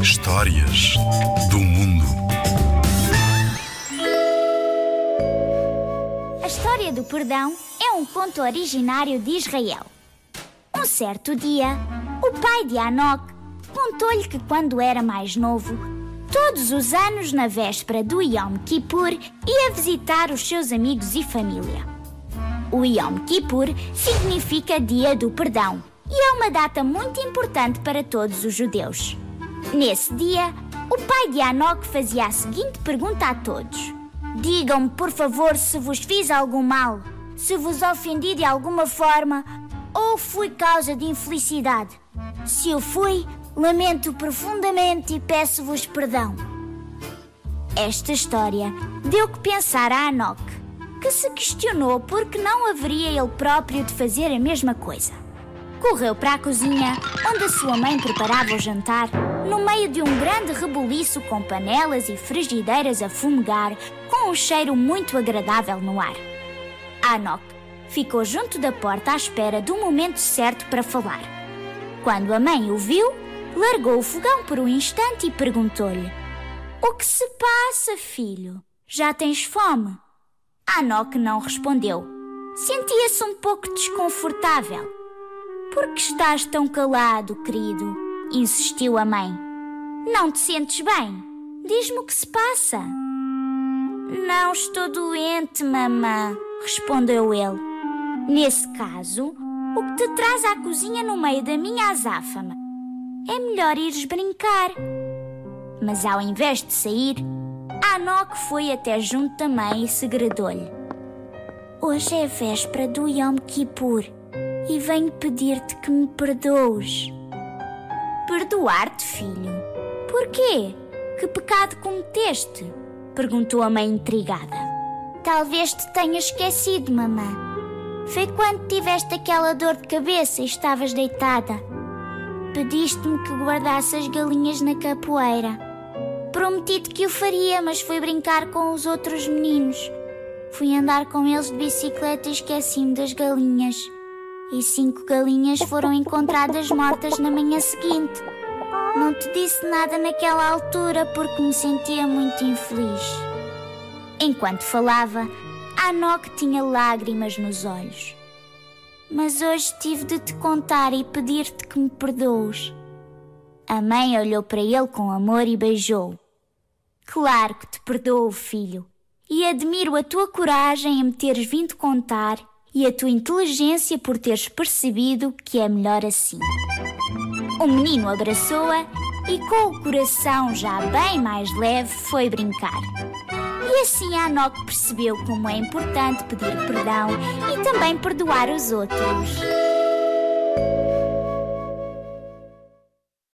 Histórias do mundo. A história do perdão é um conto originário de Israel. Um certo dia, o pai de Anok contou-lhe que quando era mais novo, todos os anos na véspera do Yom Kippur ia visitar os seus amigos e família. O Yom Kippur significa Dia do Perdão e é uma data muito importante para todos os judeus. Nesse dia, o pai de Anok fazia a seguinte pergunta a todos: Digam-me, por favor, se vos fiz algum mal, se vos ofendi de alguma forma ou fui causa de infelicidade. Se eu fui, lamento profundamente e peço-vos perdão. Esta história deu que pensar a Anok, que se questionou por que não haveria ele próprio de fazer a mesma coisa. Correu para a cozinha, onde a sua mãe preparava o jantar, no meio de um grande rebuliço com panelas e frigideiras a fumegar, com um cheiro muito agradável no ar. Anok ficou junto da porta à espera do momento certo para falar. Quando a mãe o viu, largou o fogão por um instante e perguntou-lhe: O que se passa, filho? Já tens fome? Anok não respondeu. Sentia-se um pouco desconfortável. Por que estás tão calado, querido? insistiu a mãe. Não te sentes bem? Diz-me o que se passa. Não estou doente, mamã, respondeu ele. Nesse caso, o que te traz à cozinha no meio da minha azáfama? É melhor ires brincar. Mas ao invés de sair, Anok foi até junto da mãe e segredou-lhe. Hoje é véspera do Yom Kippur e venho pedir-te que me perdoes. Perdoar-te, filho? Por quê? Que pecado cometeste? Perguntou a mãe intrigada. Talvez te tenha esquecido, mamã. Foi quando tiveste aquela dor de cabeça e estavas deitada. Pediste-me que guardasse as galinhas na capoeira. Prometi-te que o faria, mas fui brincar com os outros meninos. Fui andar com eles de bicicleta e esqueci-me das galinhas e cinco galinhas foram encontradas mortas na manhã seguinte. Não te disse nada naquela altura porque me sentia muito infeliz. Enquanto falava, Anok tinha lágrimas nos olhos. Mas hoje tive de te contar e pedir-te que me perdoes. A mãe olhou para ele com amor e beijou. Claro que te perdoo, filho, e admiro a tua coragem em me teres vindo contar e a tua inteligência por teres percebido que é melhor assim. O menino abraçou-a e, com o coração já bem mais leve, foi brincar. E assim a Anok percebeu como é importante pedir perdão e também perdoar os outros.